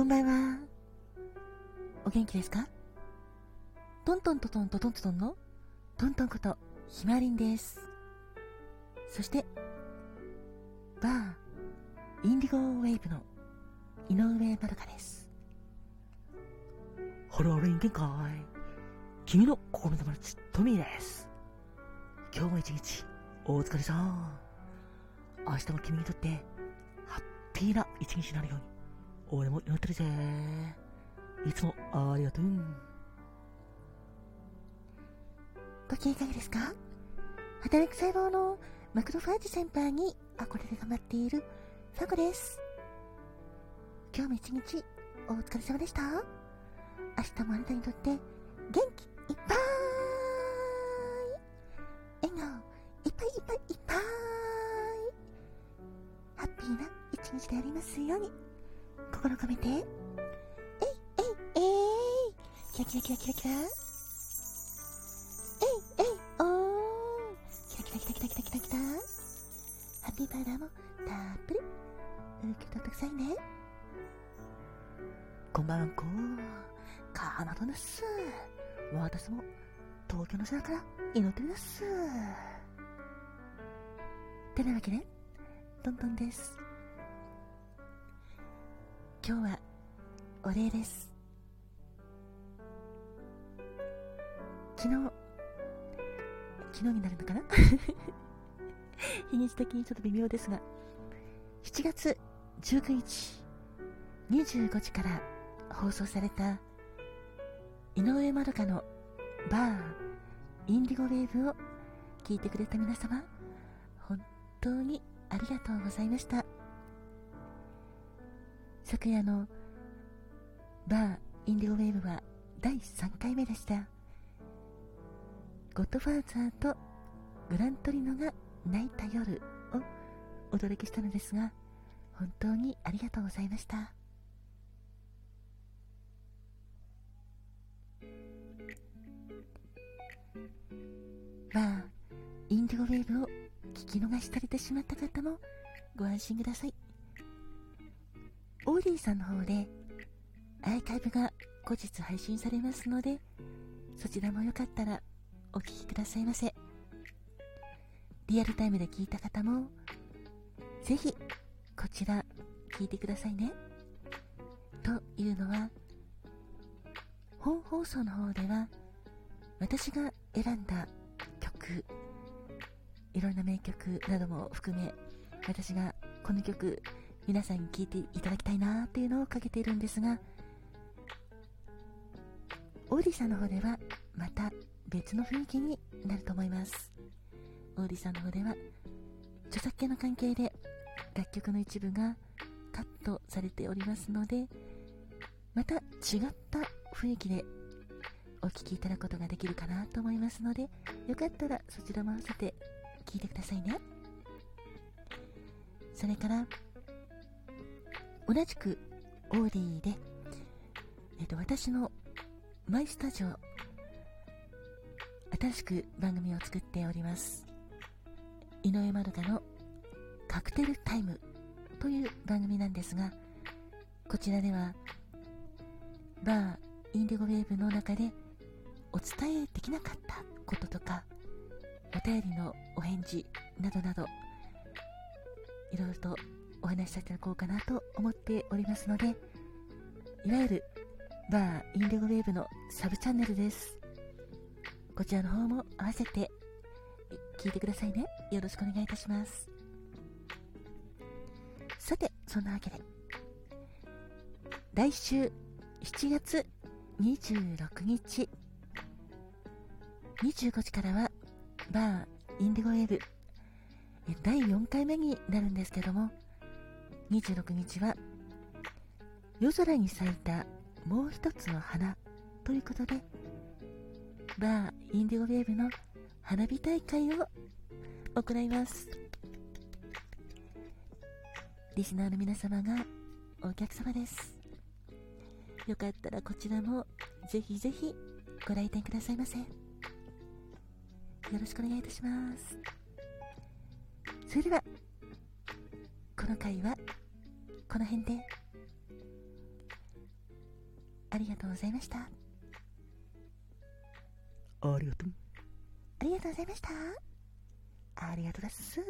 こんばんは。お元気ですか？トントントトントトントトンの？トントンことひまりんです。そして、バー、インディゴウェーブの井上まどかです。ハローリン限界。君の心の友達、トミーです。今日も一日、お疲れさん。明日も君にとって、ハッピーな一日になるように。俺も祈ってるぜ。いつもありがとう。ご機嫌いかがですか？働く細胞のマクロファージ先輩に憧れで頑張っているファゴです。今日も一日お疲れ様でした。明日もあなたにとって元気いっぱい笑顔いっぱいいっぱいいっぱいハッピーな一日でありますように。心込めて。えい、えい、えい。キラキラキラキラキラ。えい、えい、おー。キラキラキラキラキラキラキラ。ハッピーパウダーもたっぷり受け取ってくださいね。こんばんはこ。かなとです。私も東京の空から祈ってるです。てなわけで、トントンです。今日はお礼です。昨日昨日になるのかな？日にち的にちょっと微妙ですが7月19日25時から放送された井上まどかのバーインディゴウェーブを聞いてくれた皆様本当にありがとうございました。昨夜のバーインディゴウェーブは第3回目でした。ゴッドファーザーとグラントリノが泣いた夜をお届けしたのですが、本当にありがとうございました。バーインディゴウェーブを聞き逃しされてしまった方もご安心ください。オーディさんの方でアーカイブが後日配信されますのでそちらもよかったらお聴きくださいませ。リアルタイムで聞いた方もぜひこちら聞いてくださいね。というのは本放送の方では私が選んだ曲いろんな名曲なども含め私がこの曲皆さんに聞いていただきたいなっていうのをかけているんですがオーディさんの方ではまた別の雰囲気になると思います。オーディさんの方では著作権の関係で楽曲の一部がカットされておりますのでまた違った雰囲気でお聴きいただくことができるかなと思いますのでよかったらそちらも合わせて聴いてくださいね。それから同じくオーディで、えっと、私のマイスタジオ、新しく番組を作っております。井上まどかのカクテルタイムという番組なんですが、こちらでは、バーインディゴウェーブの中でお伝えできなかったこととか、お便りのお返事などなど、いろいろとお話しさせていただこうかなと思っておりますので、いわゆるバーインディゴウェーブのサブチャンネルです。こちらの方も合わせて聞いてくださいね。よろしくお願いいたします。さて、そんなわけで、来週7月26日、25時からは、バーインディゴウェーブ、第4回目になるんですけども、26日は夜空に咲いたもう一つの花ということでバーインディゴウェーブの花火大会を行います。リスナーの皆様がお客様です。よかったらこちらもぜひぜひご来店くださいませ。よろしくお願いいたします。それではの回はこの辺でりがとうございました。ありがとう。ありがとうございました。ありがとうだっす。